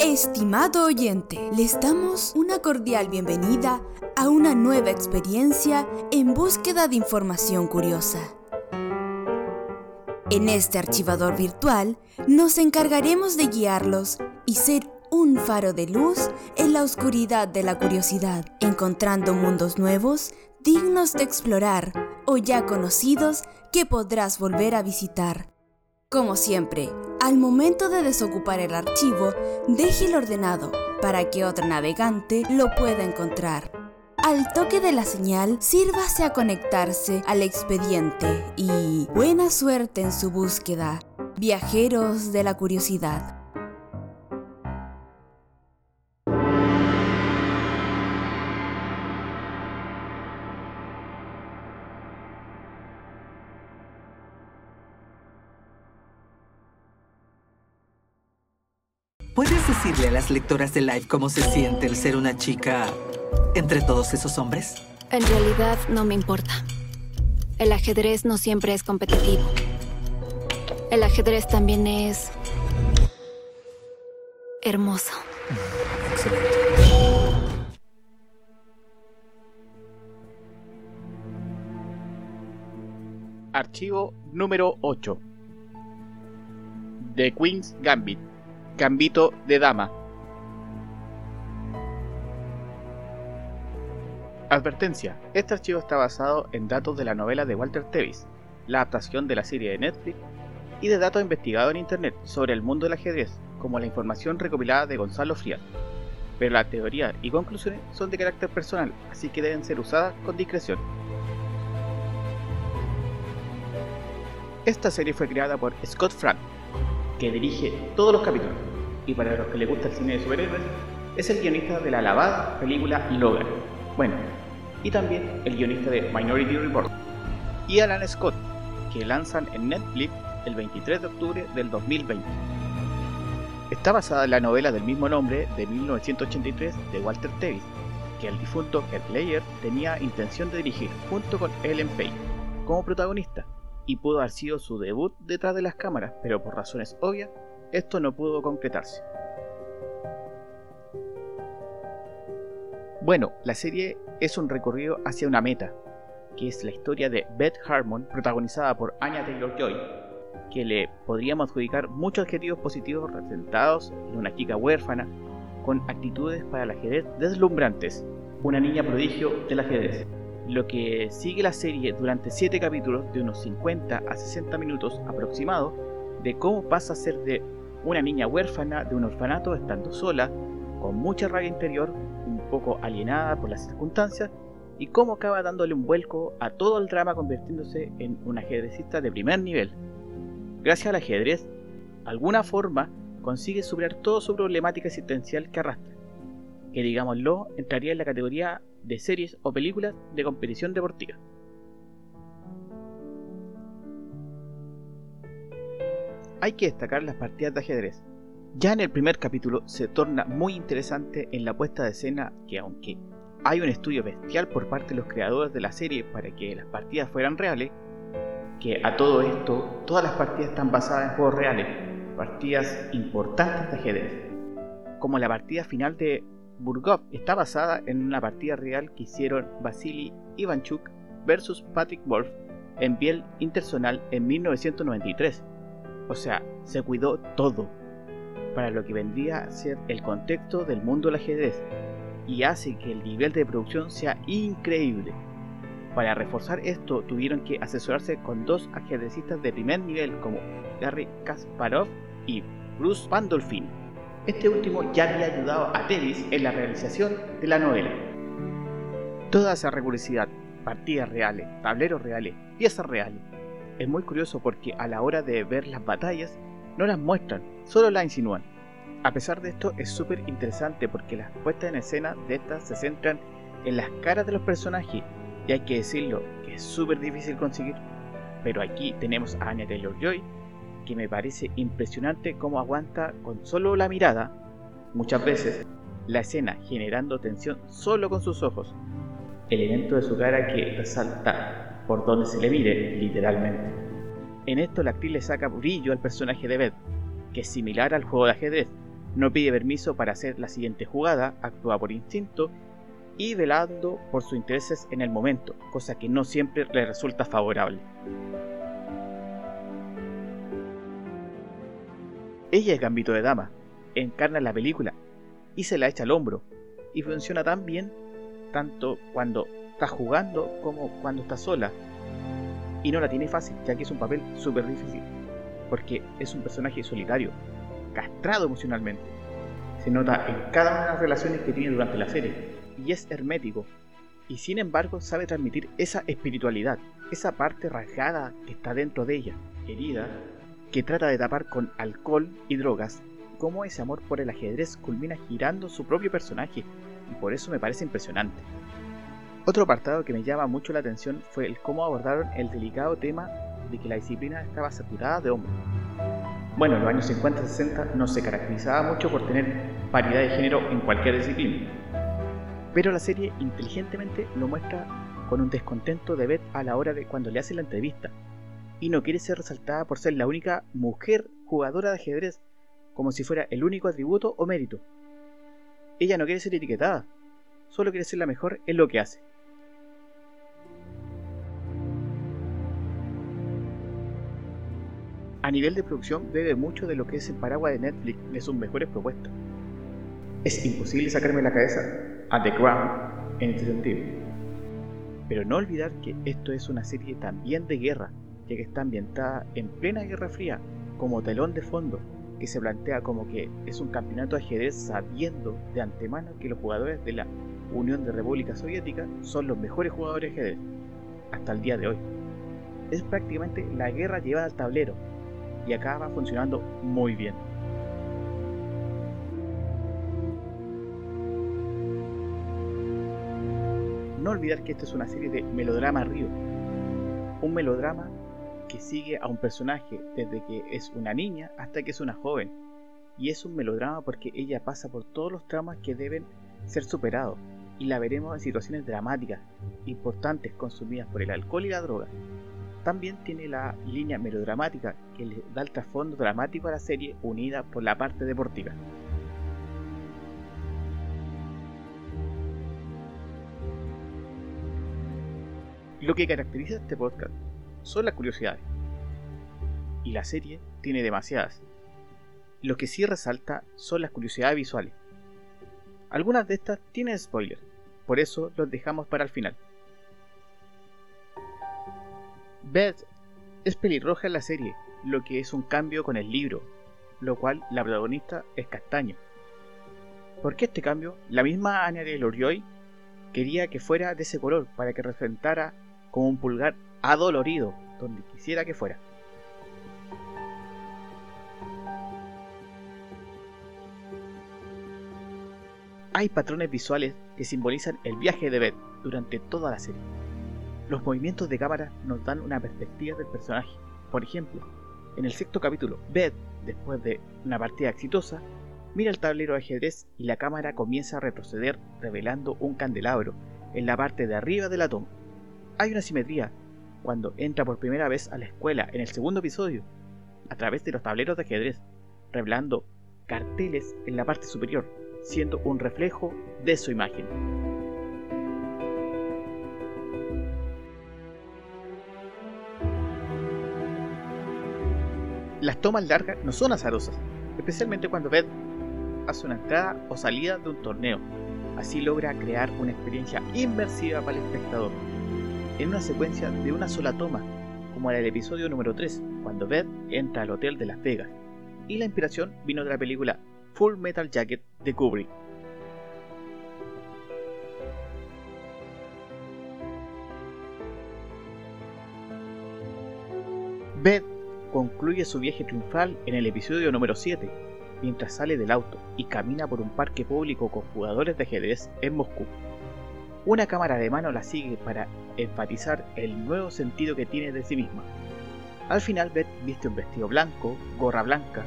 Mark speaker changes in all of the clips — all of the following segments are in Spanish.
Speaker 1: Estimado oyente, les damos una cordial bienvenida a una nueva experiencia en búsqueda de información curiosa. En este archivador virtual nos encargaremos de guiarlos y ser un faro de luz en la oscuridad de la curiosidad, encontrando mundos nuevos dignos de explorar o ya conocidos que podrás volver a visitar. Como siempre, al momento de desocupar el archivo, déjelo ordenado para que otro navegante lo pueda encontrar. Al toque de la señal, sírvase a conectarse al expediente y buena suerte en su búsqueda, viajeros de la curiosidad.
Speaker 2: ¿Puedes decirle a las lectoras de Live cómo se siente el ser una chica entre todos esos hombres?
Speaker 3: En realidad no me importa. El ajedrez no siempre es competitivo. El ajedrez también es hermoso.
Speaker 2: Excelente.
Speaker 4: Archivo número 8. The Queen's Gambit. Gambito de Dama. Advertencia. Este archivo está basado en datos de la novela de Walter Tevis, la adaptación de la serie de Netflix y de datos investigados en Internet sobre el mundo del ajedrez, como la información recopilada de Gonzalo Frías. Pero la teoría y conclusiones son de carácter personal, así que deben ser usadas con discreción. Esta serie fue creada por Scott Frank, que dirige todos los capítulos, y para los que les gusta el cine de superhéroes, es el guionista de la alabada película Logan. Bueno, y también el guionista de Minority Report. Y Alan Scott, que lanzan en Netflix el 23 de octubre del 2020. Está basada en la novela del mismo nombre de 1983 de Walter Tevis, que el difunto Heath Ledger tenía intención de dirigir junto con Ellen Page como protagonista, y pudo haber sido su debut detrás de las cámaras, pero por razones obvias, esto no pudo concretarse. Bueno, la serie es un recorrido hacia una meta, que es la historia de Beth Harmon, protagonizada por Anya Taylor-Joy, que le podríamos adjudicar muchos adjetivos positivos representados en una chica huérfana con actitudes para el ajedrez deslumbrantes, una niña prodigio del ajedrez. Lo que sigue la serie durante 7 capítulos de unos 50 a 60 minutos aproximados de cómo pasa a ser de una niña huérfana de un orfanato estando sola, con mucha rabia interior, un poco alienada por las circunstancias, y cómo acaba dándole un vuelco a todo el drama convirtiéndose en un ajedrecista de primer nivel. Gracias al ajedrez, alguna forma consigue superar toda su problemática existencial que arrastra, que digámoslo entraría en la categoría de series o películas de competición deportiva. Hay que destacar las partidas de ajedrez. Ya en el primer capítulo se torna muy interesante en la puesta de escena que aunque hay un estudio bestial por parte de los creadores de la serie para que las partidas fueran reales, que a todo esto todas las partidas están basadas en juegos reales, partidas importantes de ajedrez, como la partida final de Burgov está basada en una partida real que hicieron Vasily Ivanchuk versus Patrick Wolf en Biel Interzonal en 1993. O sea, se cuidó todo para lo que vendría a ser el contexto del mundo del ajedrez y hace que el nivel de producción sea increíble. Para reforzar esto tuvieron que asesorarse con dos ajedrecistas de primer nivel como Gary Kasparov y Bruce Pandolfin. Este último ya había ayudado a Tevis en la realización de la novela. Toda esa recursividad, partidas reales, tableros reales, piezas reales, es muy curioso porque a la hora de ver las batallas no las muestran, solo las insinúan. A pesar de esto es súper interesante porque las puestas en escena de estas se centran en las caras de los personajes y hay que decirlo que es súper difícil conseguir. Pero aquí tenemos a Anya Taylor-Joy que me parece impresionante cómo aguanta con solo la mirada, muchas veces, la escena generando tensión solo con sus ojos. Elemento de su cara que resalta por donde se le mire, literalmente. En esto la actriz le saca brillo al personaje de Beth, que es similar al juego de ajedrez, No pide permiso para hacer la siguiente jugada, actúa por instinto y velando por sus intereses en el momento, cosa que no siempre le resulta favorable. Ella es Gambito de Dama, encarna la película y se la echa al hombro, y funciona tan bien tanto cuando está jugando como cuando está sola. Y no la tiene fácil, ya que es un papel súper difícil, porque es un personaje solitario, castrado emocionalmente. Se nota en cada una de las relaciones que tiene durante la serie, y es hermético, y sin embargo sabe transmitir esa espiritualidad, esa parte rasgada que está dentro de ella, herida, que trata de tapar con alcohol y drogas, cómo ese amor por el ajedrez culmina girando su propio personaje, y por eso me parece impresionante. Otro apartado que me llama mucho la atención fue el cómo abordaron el delicado tema de que la disciplina estaba saturada de hombres. Bueno, en los años 50-60 no se caracterizaba mucho por tener paridad de género en cualquier disciplina, pero la serie inteligentemente lo muestra con un descontento de Beth a la hora de cuando le hace la entrevista, y no quiere ser resaltada por ser la única mujer jugadora de ajedrez, como si fuera el único atributo o mérito. Ella no quiere ser etiquetada, solo quiere ser la mejor en lo que hace. A nivel de producción bebe mucho de lo que es el paraguas de Netflix de sus mejores propuestas. Es imposible sacarme la cabeza a The Crown en este sentido. Pero no olvidar que esto es una serie también de guerra, ya que está ambientada en plena Guerra Fría, como telón de fondo, que se plantea como que es un campeonato ajedrez sabiendo de antemano que los jugadores de la Unión de República Soviética son los mejores jugadores de ajedrez, hasta el día de hoy. Es prácticamente la guerra llevada al tablero, y acaba funcionando muy bien. no olvidar que esta es una serie de melodrama río. Un melodrama que sigue a un personaje desde que es una niña hasta que es una joven. Y es un melodrama porque ella pasa por todos los traumas que deben ser superados. Y la veremos en situaciones dramáticas, importantes, consumidas por el alcohol y la droga. También tiene la línea melodramática que le da el trasfondo dramático a la serie unida por la parte deportiva. Lo que caracteriza este podcast son las curiosidades. Y la serie tiene demasiadas. Lo que sí resalta son las curiosidades visuales. Algunas de estas tienen spoiler, por eso los dejamos para el final. Beth es pelirroja en la serie, lo que es un cambio con el libro, lo cual la protagonista es castaño. ¿Por qué este cambio? La misma Anya de Lorioy quería que fuera de ese color para que representara como un pulgar adolorido donde quisiera que fuera. Hay patrones visuales que simbolizan el viaje de Beth durante toda la serie. Los movimientos de cámara nos dan una perspectiva del personaje. Por ejemplo, en el sexto capítulo, Beth, después de una partida exitosa, mira el tablero de ajedrez y la cámara comienza a retroceder revelando un candelabro en la parte de arriba de la toma hay una simetría cuando entra por primera vez a la escuela en el segundo episodio, a través de los tableros de ajedrez, revelando carteles en la parte superior, siendo un reflejo de su imagen. Las tomas largas no son azarosas, especialmente cuando Beth hace una entrada o salida de un torneo. Así logra crear una experiencia inmersiva para el espectador, en una secuencia de una sola toma, como en el episodio número 3, cuando Beth entra al hotel de Las Vegas. Y la inspiración vino de la película Full Metal Jacket de Kubrick. Beth concluye su viaje triunfal en el episodio número 7, mientras sale del auto y camina por un parque público con jugadores de ajedrez en Moscú. Una cámara de mano la sigue para enfatizar el nuevo sentido que tiene de sí misma. Al final Beth viste un vestido blanco, gorra blanca.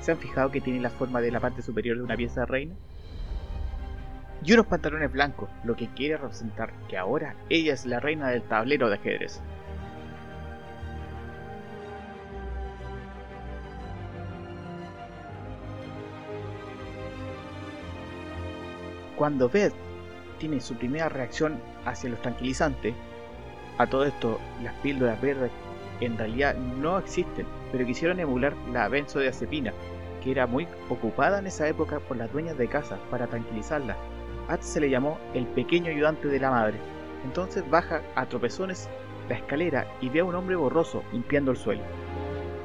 Speaker 4: ¿Se han fijado que tiene la forma de la parte superior de una pieza de reina? Y unos pantalones blancos, lo que quiere representar que ahora ella es la reina del tablero de ajedrez. Cuando Beth tiene su primera reacción hacia los tranquilizantes, a todo esto las píldoras verdes en realidad no existen, pero quisieron emular la benzodiazepina, que era muy ocupada en esa época por las dueñas de casa para tranquilizarla. A se le llamó el pequeño ayudante de la madre. Entonces baja a tropezones la escalera y ve a un hombre borroso limpiando el suelo.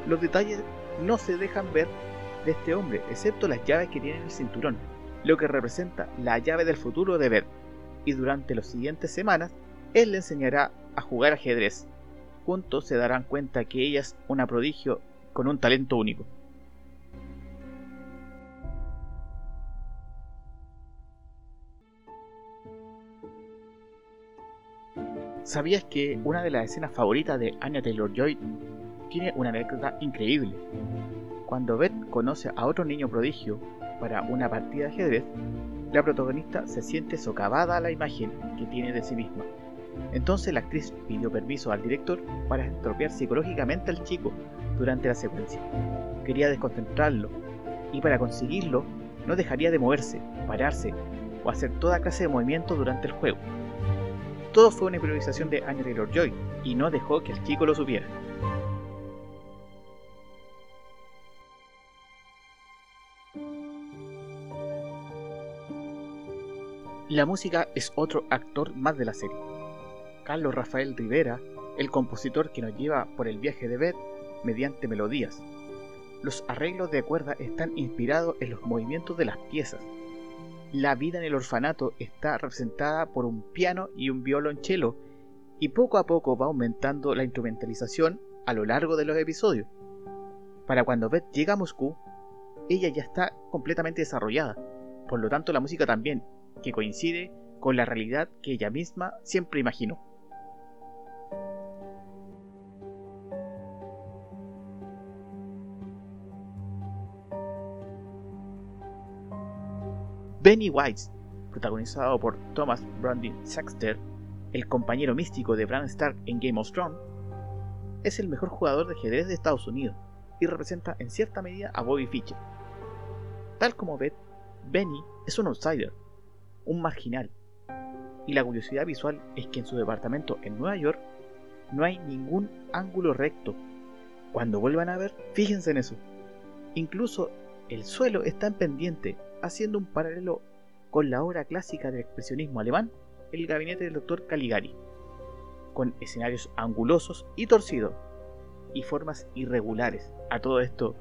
Speaker 4: Los detalles no se dejan ver de este hombre, excepto las llaves que tiene en el cinturón, lo que representa la llave del futuro de Beth. Y durante las siguientes semanas, él le enseñará a jugar ajedrez. Juntos se darán cuenta que ella es una prodigio con un talento único. ¿Sabías que una de las escenas favoritas de Anya Taylor Joy tiene una anécdota increíble? Cuando Beth conoce a otro niño prodigio para una partida de ajedrez, la protagonista se siente socavada a la imagen que tiene de sí misma. Entonces la actriz pidió permiso al director para estropear psicológicamente al chico durante la secuencia. Quería desconcentrarlo y para conseguirlo no dejaría de moverse, pararse o hacer toda clase de movimientos durante el juego. Todo fue una improvisación de Anya Taylor Joy y no dejó que el chico lo supiera. La música es otro actor más de la serie. Carlos Rafael Rivera, el compositor que nos lleva por el viaje de Beth mediante melodías. Los arreglos de cuerda están inspirados en los movimientos de las piezas, la vida en el orfanato está representada por un piano y un violonchelo, y poco a poco va aumentando la instrumentalización a lo largo de los episodios. Para cuando Beth llega a Moscú, ella ya está completamente desarrollada, por lo tanto la música también, que coincide con la realidad que ella misma siempre imaginó. Benny Weiss, protagonizado por Thomas Brandon Saxter, el compañero místico de Bran Stark en Game of Thrones, es el mejor jugador de ajedrez de Estados Unidos y representa en cierta medida a Bobby Fischer. Tal como Beth, Benny es un outsider, un marginal, y la curiosidad visual es que en su departamento en Nueva York no hay ningún ángulo recto. Cuando vuelvan a ver, fíjense en eso. Incluso el suelo está en pendiente haciendo un paralelo con la obra clásica del expresionismo alemán, El gabinete del doctor Caligari, con escenarios angulosos y torcidos y formas irregulares. A todo esto,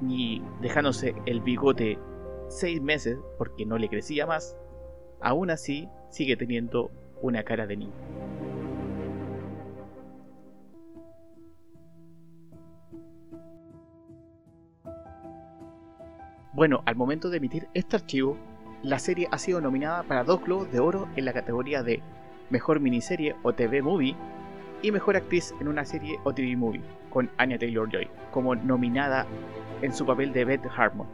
Speaker 4: ni dejándose el bigote seis meses porque no le crecía más, aún así sigue teniendo una cara de niño. Bueno, al momento de emitir este archivo, la serie ha sido nominada para dos Globos de Oro en la categoría de Mejor Miniserie o TV Movie y Mejor Actriz en una serie o TV Movie, con Anya Taylor-Joy, como nominada en su papel de Beth Harmon.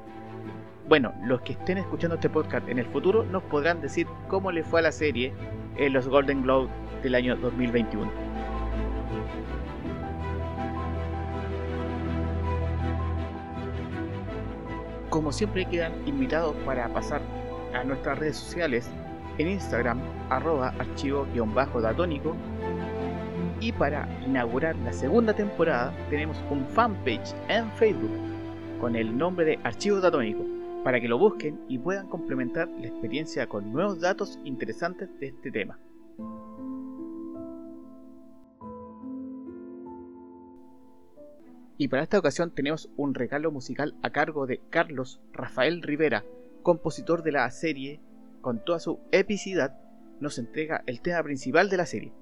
Speaker 4: Bueno, los que estén escuchando este podcast en el futuro nos podrán decir cómo le fue a la serie en los Golden Globes del año 2021. Como siempre quedan invitados para pasar a nuestras redes sociales en Instagram arroba archivo-datónico y para inaugurar la segunda temporada tenemos un fanpage en Facebook con el nombre de Archivo Datónico para que lo busquen y puedan complementar la experiencia con nuevos datos interesantes de este tema. Y para esta ocasión tenemos un regalo musical a cargo de Carlos Rafael Rivera, compositor de la serie, con toda su epicidad, nos entrega el tema principal de la serie.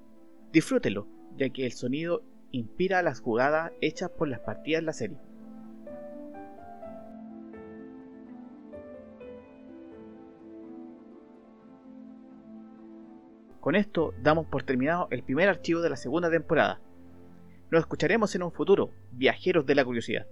Speaker 4: Disfrútelo, ya que el sonido inspira las jugadas hechas por las partidas de la serie. Con esto damos por terminado el primer archivo de la segunda temporada. Nos escucharemos en un futuro, viajeros de la curiosidad.